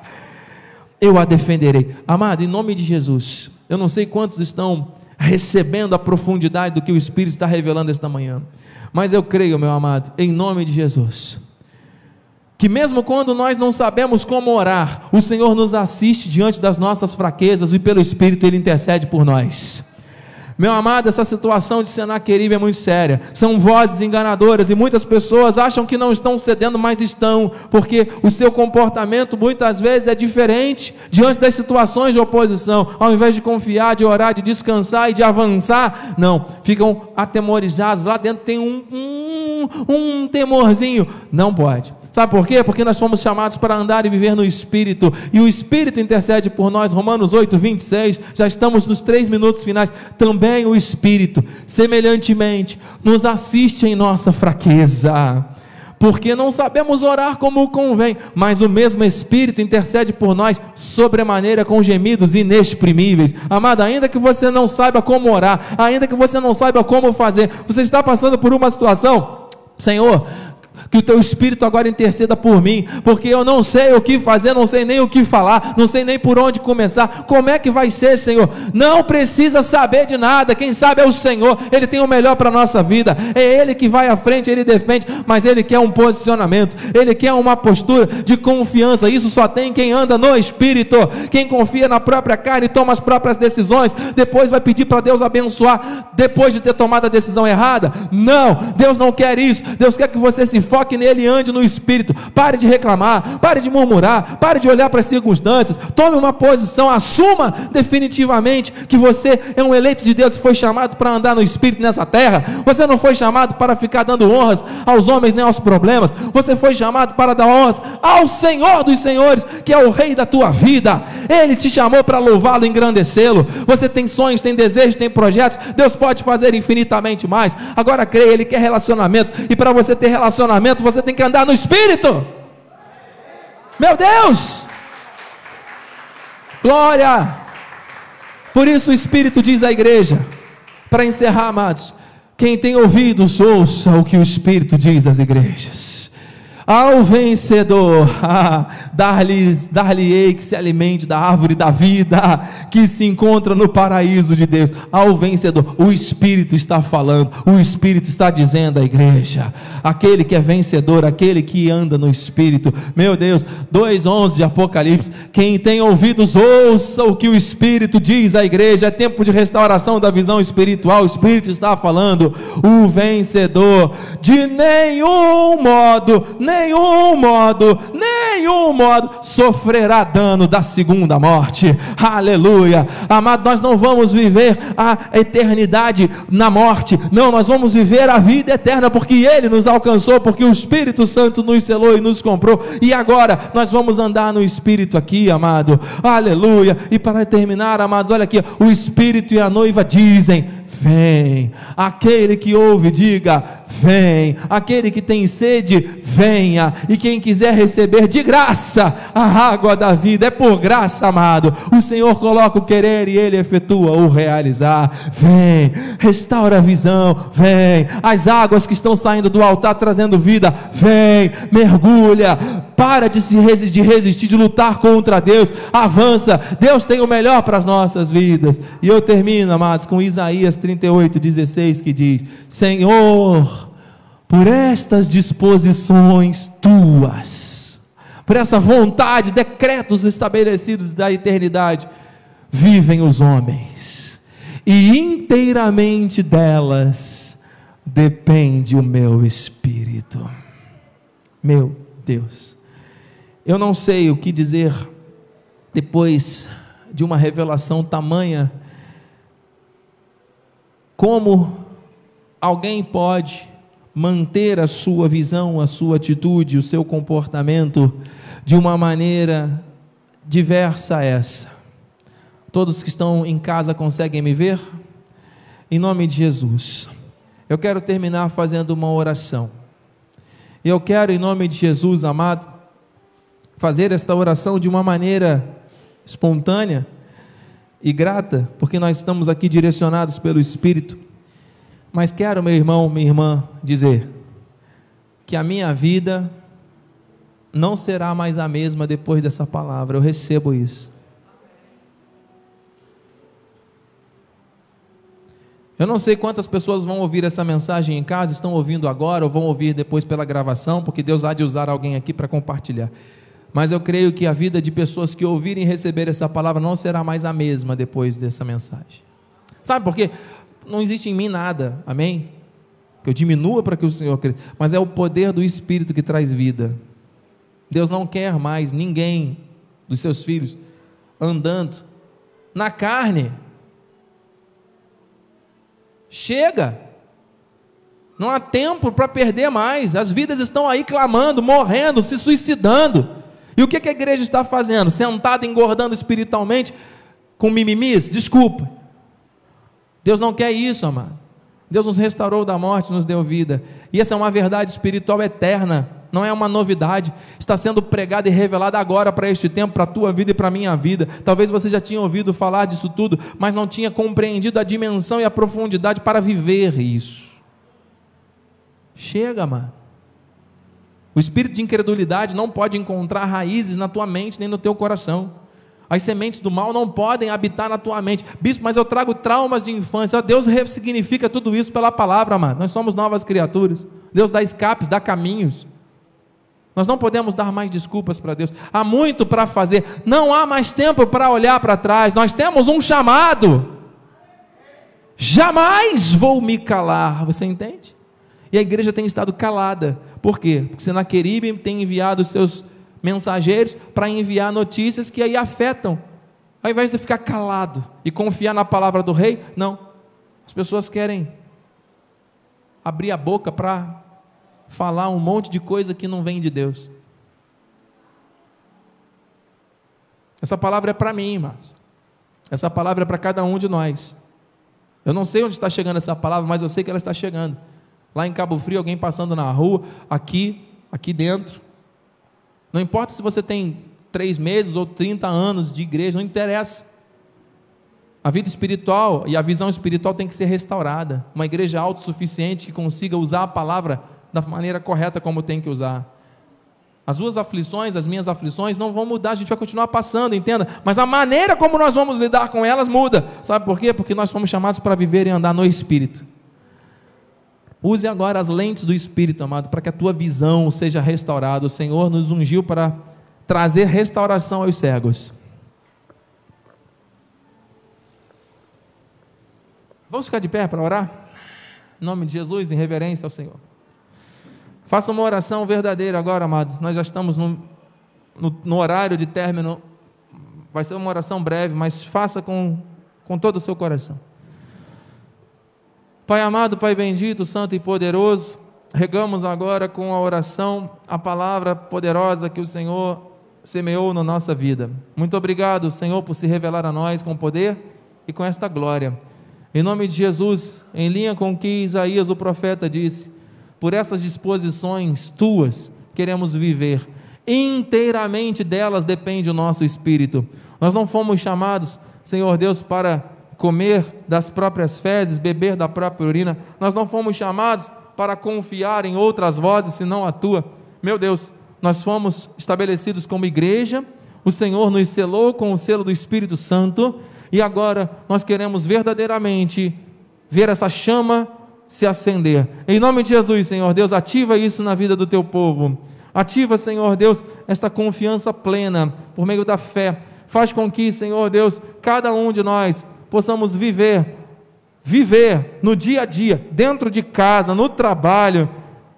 eu a defenderei. Amado, em nome de Jesus, eu não sei quantos estão recebendo a profundidade do que o Espírito está revelando esta manhã, mas eu creio, meu amado, em nome de Jesus que mesmo quando nós não sabemos como orar, o Senhor nos assiste diante das nossas fraquezas e pelo Espírito Ele intercede por nós. Meu amado, essa situação de Senaqueribe é muito séria. São vozes enganadoras e muitas pessoas acham que não estão cedendo, mas estão, porque o seu comportamento muitas vezes é diferente diante das situações de oposição. Ao invés de confiar, de orar, de descansar e de avançar, não, ficam atemorizados. Lá dentro tem um, um, um temorzinho. Não pode. Sabe por quê? Porque nós fomos chamados para andar e viver no Espírito, e o Espírito intercede por nós, Romanos 8, 26, já estamos nos três minutos finais. Também o Espírito, semelhantemente, nos assiste em nossa fraqueza, porque não sabemos orar como convém, mas o mesmo Espírito intercede por nós sobremaneira com gemidos inexprimíveis. Amado, ainda que você não saiba como orar, ainda que você não saiba como fazer, você está passando por uma situação, Senhor, que o teu espírito agora interceda por mim, porque eu não sei o que fazer, não sei nem o que falar, não sei nem por onde começar. Como é que vai ser, Senhor? Não precisa saber de nada, quem sabe é o Senhor, Ele tem o melhor para a nossa vida, é Ele que vai à frente, Ele defende, mas Ele quer um posicionamento, Ele quer uma postura de confiança. Isso só tem quem anda no espírito, quem confia na própria carne e toma as próprias decisões, depois vai pedir para Deus abençoar, depois de ter tomado a decisão errada. Não, Deus não quer isso, Deus quer que você se foque nele e ande no espírito. Pare de reclamar, pare de murmurar, pare de olhar para as circunstâncias. Tome uma posição, assuma definitivamente que você é um eleito de Deus e foi chamado para andar no espírito nessa terra. Você não foi chamado para ficar dando honras aos homens nem aos problemas. Você foi chamado para dar honras ao Senhor dos Senhores, que é o rei da tua vida. Ele te chamou para louvá-lo, engrandecê-lo. Você tem sonhos, tem desejos, tem projetos. Deus pode fazer infinitamente mais. Agora creia, ele quer relacionamento. E para você ter relacionamento, você tem que andar no espírito. Meu Deus! Glória! Por isso o Espírito diz à igreja, para encerrar, amados, quem tem ouvidos, ouça o que o Espírito diz às igrejas. Ao vencedor, ah, dar-lhe dar que se alimente da árvore da vida, que se encontra no paraíso de Deus. Ao vencedor, o Espírito está falando, o Espírito está dizendo à igreja: aquele que é vencedor, aquele que anda no Espírito. Meu Deus, 2,11 de Apocalipse. Quem tem ouvidos, ouça o que o Espírito diz à igreja. É tempo de restauração da visão espiritual. O Espírito está falando, o vencedor, de nenhum modo, nenhum modo, nenhum modo sofrerá dano da segunda morte. Aleluia. Amado, nós não vamos viver a eternidade na morte. Não, nós vamos viver a vida eterna porque ele nos alcançou, porque o Espírito Santo nos selou e nos comprou. E agora nós vamos andar no espírito aqui, amado. Aleluia. E para terminar, amados, olha aqui, o espírito e a noiva dizem: vem. Aquele que ouve, diga: vem. Aquele que tem sede, venha. E quem quiser receber de graça a água da vida, é por graça, amado. O Senhor coloca o querer e ele efetua o realizar. Vem, restaura a visão, vem. As águas que estão saindo do altar trazendo vida, vem, mergulha. Para de se resistir, de resistir, de lutar contra Deus. Avança. Deus tem o melhor para as nossas vidas. E eu termino, amados, com Isaías 38, 16, que diz: Senhor, por estas disposições tuas, por essa vontade, decretos estabelecidos da eternidade, vivem os homens, e inteiramente delas depende o meu espírito. Meu Deus, eu não sei o que dizer depois de uma revelação tamanha como alguém pode manter a sua visão, a sua atitude, o seu comportamento de uma maneira diversa a essa? Todos que estão em casa conseguem me ver? Em nome de Jesus. Eu quero terminar fazendo uma oração. Eu quero, em nome de Jesus, amado, fazer esta oração de uma maneira espontânea e grata, porque nós estamos aqui direcionados pelo Espírito. Mas quero, meu irmão, minha irmã, dizer que a minha vida não será mais a mesma depois dessa palavra, eu recebo isso. Eu não sei quantas pessoas vão ouvir essa mensagem em casa, estão ouvindo agora ou vão ouvir depois pela gravação, porque Deus há de usar alguém aqui para compartilhar. Mas eu creio que a vida de pessoas que ouvirem receber essa palavra não será mais a mesma depois dessa mensagem. Sabe por quê? Não existe em mim nada, amém? Que eu diminua para que o Senhor cresça, mas é o poder do Espírito que traz vida. Deus não quer mais ninguém dos seus filhos andando na carne. Chega. Não há tempo para perder mais. As vidas estão aí clamando, morrendo, se suicidando. E o que, a igreja está fazendo? Sentada engordando espiritualmente com mimimis? Desculpa. Deus não quer isso, amado. Deus nos restaurou da morte, nos deu vida. E essa é uma verdade espiritual eterna, não é uma novidade. Está sendo pregada e revelada agora para este tempo, para a tua vida e para a minha vida. Talvez você já tinha ouvido falar disso tudo, mas não tinha compreendido a dimensão e a profundidade para viver isso. Chega, mano. O espírito de incredulidade não pode encontrar raízes na tua mente nem no teu coração. As sementes do mal não podem habitar na tua mente. Bispo, mas eu trago traumas de infância. Deus ressignifica tudo isso pela palavra, amado. Nós somos novas criaturas. Deus dá escapes, dá caminhos. Nós não podemos dar mais desculpas para Deus. Há muito para fazer. Não há mais tempo para olhar para trás. Nós temos um chamado. Jamais vou me calar. Você entende? E a igreja tem estado calada. Por quê? Porque Senaqueribe tem enviado seus mensageiros para enviar notícias que aí afetam. Ao invés de ficar calado e confiar na palavra do rei, não. As pessoas querem abrir a boca para falar um monte de coisa que não vem de Deus. Essa palavra é para mim, irmãos. Essa palavra é para cada um de nós. Eu não sei onde está chegando essa palavra, mas eu sei que ela está chegando. Lá em Cabo Frio, alguém passando na rua, aqui, aqui dentro. Não importa se você tem três meses ou 30 anos de igreja, não interessa. A vida espiritual e a visão espiritual tem que ser restaurada. Uma igreja autossuficiente que consiga usar a palavra da maneira correta como tem que usar. As suas aflições, as minhas aflições não vão mudar, a gente vai continuar passando, entenda? Mas a maneira como nós vamos lidar com elas muda. Sabe por quê? Porque nós fomos chamados para viver e andar no Espírito. Use agora as lentes do Espírito, amado, para que a tua visão seja restaurada. O Senhor nos ungiu para trazer restauração aos cegos. Vamos ficar de pé para orar? Em nome de Jesus, em reverência ao Senhor. Faça uma oração verdadeira agora, amados. Nós já estamos no, no, no, horário de término. Vai ser uma oração breve, mas faça com, com todo o seu coração. Pai amado, Pai bendito, santo e poderoso, regamos agora com a oração a palavra poderosa que o Senhor semeou na nossa vida. Muito obrigado, Senhor, por se revelar a nós com poder e com esta glória. Em nome de Jesus, em linha com o que Isaías, o profeta, disse por essas disposições tuas, queremos viver. Inteiramente delas depende o nosso espírito. Nós não fomos chamados, Senhor Deus, para comer das próprias fezes, beber da própria urina. Nós não fomos chamados para confiar em outras vozes senão a tua. Meu Deus, nós fomos estabelecidos como igreja, o Senhor nos selou com o selo do Espírito Santo, e agora nós queremos verdadeiramente ver essa chama se acender. Em nome de Jesus, Senhor Deus, ativa isso na vida do teu povo. Ativa, Senhor Deus, esta confiança plena por meio da fé. Faz com que, Senhor Deus, cada um de nós possamos viver, viver no dia a dia, dentro de casa, no trabalho,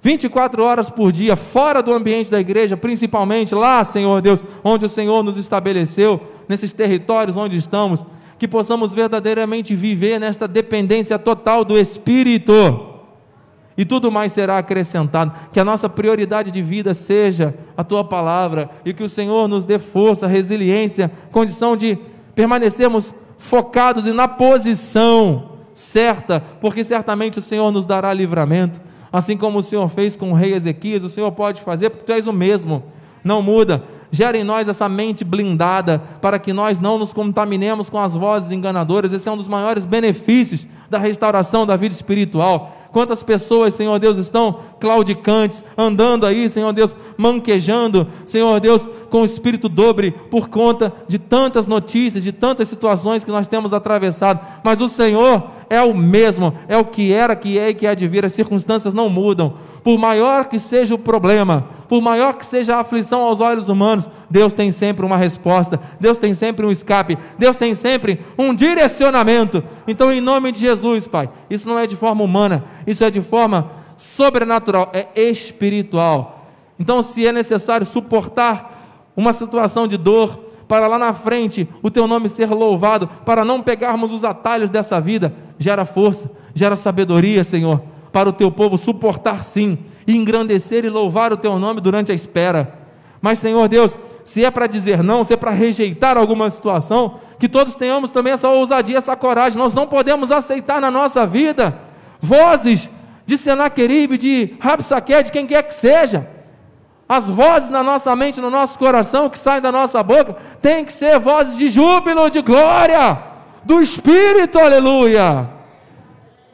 24 horas por dia, fora do ambiente da igreja, principalmente lá, Senhor Deus, onde o Senhor nos estabeleceu, nesses territórios onde estamos que possamos verdadeiramente viver nesta dependência total do Espírito. E tudo mais será acrescentado. Que a nossa prioridade de vida seja a tua palavra e que o Senhor nos dê força, resiliência, condição de permanecermos focados e na posição certa, porque certamente o Senhor nos dará livramento. Assim como o Senhor fez com o rei Ezequias, o Senhor pode fazer, porque tu és o mesmo, não muda gera em nós essa mente blindada, para que nós não nos contaminemos com as vozes enganadoras. Esse é um dos maiores benefícios da restauração da vida espiritual. Quantas pessoas, Senhor Deus, estão claudicantes, andando aí, Senhor Deus, manquejando, Senhor Deus, com o espírito dobre, por conta de tantas notícias, de tantas situações que nós temos atravessado. Mas o Senhor é o mesmo, é o que era, que é e que há de vir, as circunstâncias não mudam. Por maior que seja o problema, por maior que seja a aflição aos olhos humanos, Deus tem sempre uma resposta, Deus tem sempre um escape, Deus tem sempre um direcionamento. Então, em nome de Jesus, Pai, isso não é de forma humana, isso é de forma sobrenatural, é espiritual. Então, se é necessário suportar uma situação de dor, para lá na frente o teu nome ser louvado, para não pegarmos os atalhos dessa vida, gera força, gera sabedoria, Senhor, para o teu povo suportar sim, e engrandecer e louvar o teu nome durante a espera. Mas, Senhor Deus, se é para dizer não, se é para rejeitar alguma situação, que todos tenhamos também essa ousadia, essa coragem. Nós não podemos aceitar na nossa vida vozes de Senaqueribe, de Rabsaque, de quem quer que seja, as vozes na nossa mente, no nosso coração, que saem da nossa boca, tem que ser vozes de júbilo, de glória, do Espírito, aleluia.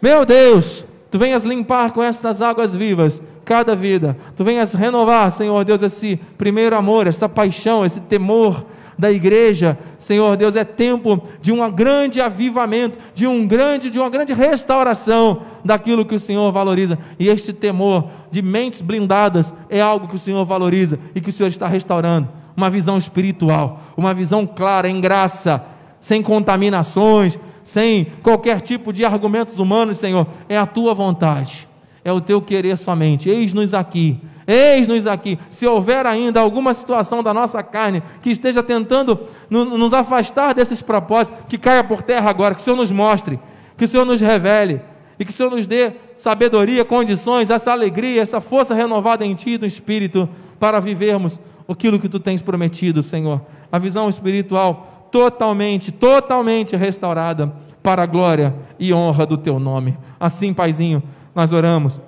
Meu Deus, tu venhas limpar com estas águas vivas cada vida, tu venhas renovar, Senhor Deus, esse primeiro amor, essa paixão, esse temor da igreja, Senhor Deus, é tempo de um grande avivamento, de um grande, de uma grande restauração daquilo que o Senhor valoriza. E este temor de mentes blindadas é algo que o Senhor valoriza e que o Senhor está restaurando. Uma visão espiritual, uma visão clara em graça, sem contaminações, sem qualquer tipo de argumentos humanos, Senhor. É a tua vontade. é o teu querer somente. Eis-nos aqui, eis-nos aqui. Se houver ainda alguma situação da nossa carne que esteja tentando nos afastar desses propósitos, que caia por terra agora, que o Senhor nos mostre, que o Senhor nos revele e que o Senhor nos dê sabedoria, condições, essa alegria, essa força renovada em Ti, do Espírito, para vivermos aquilo que Tu tens prometido, Senhor. A visão espiritual totalmente, totalmente restaurada para a glória e honra do Teu nome. Assim, Paizinho, nós oramos.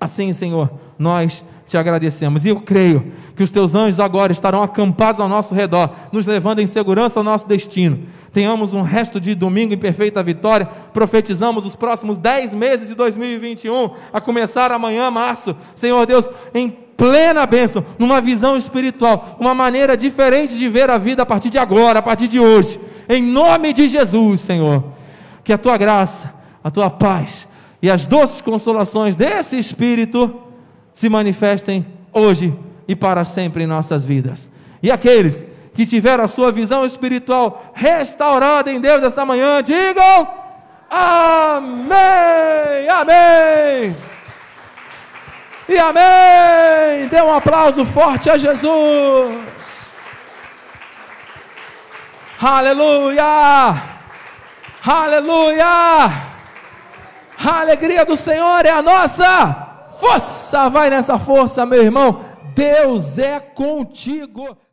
Assim, Senhor, nós te agradecemos. E eu creio que os teus anjos agora estarão acampados ao nosso redor, nos levando em segurança ao nosso destino. Tenhamos um resto de domingo em perfeita vitória. Profetizamos os próximos dez meses de 2021, a começar amanhã, março. Senhor Deus, em plena bênção, numa visão espiritual, uma maneira diferente de ver a vida a partir de agora, a partir de hoje. Em nome de Jesus, Senhor. Que a tua graça, a tua paz e as doces consolações desse Espírito se manifestem hoje e para sempre em nossas vidas. E aqueles que tiveram a sua visão espiritual restaurada em Deus esta manhã, digam amém, amém. E amém. Dê um aplauso forte a Jesus. Aleluia! Aleluia! A alegria do Senhor é a nossa força, vai nessa força, meu irmão. Deus é contigo.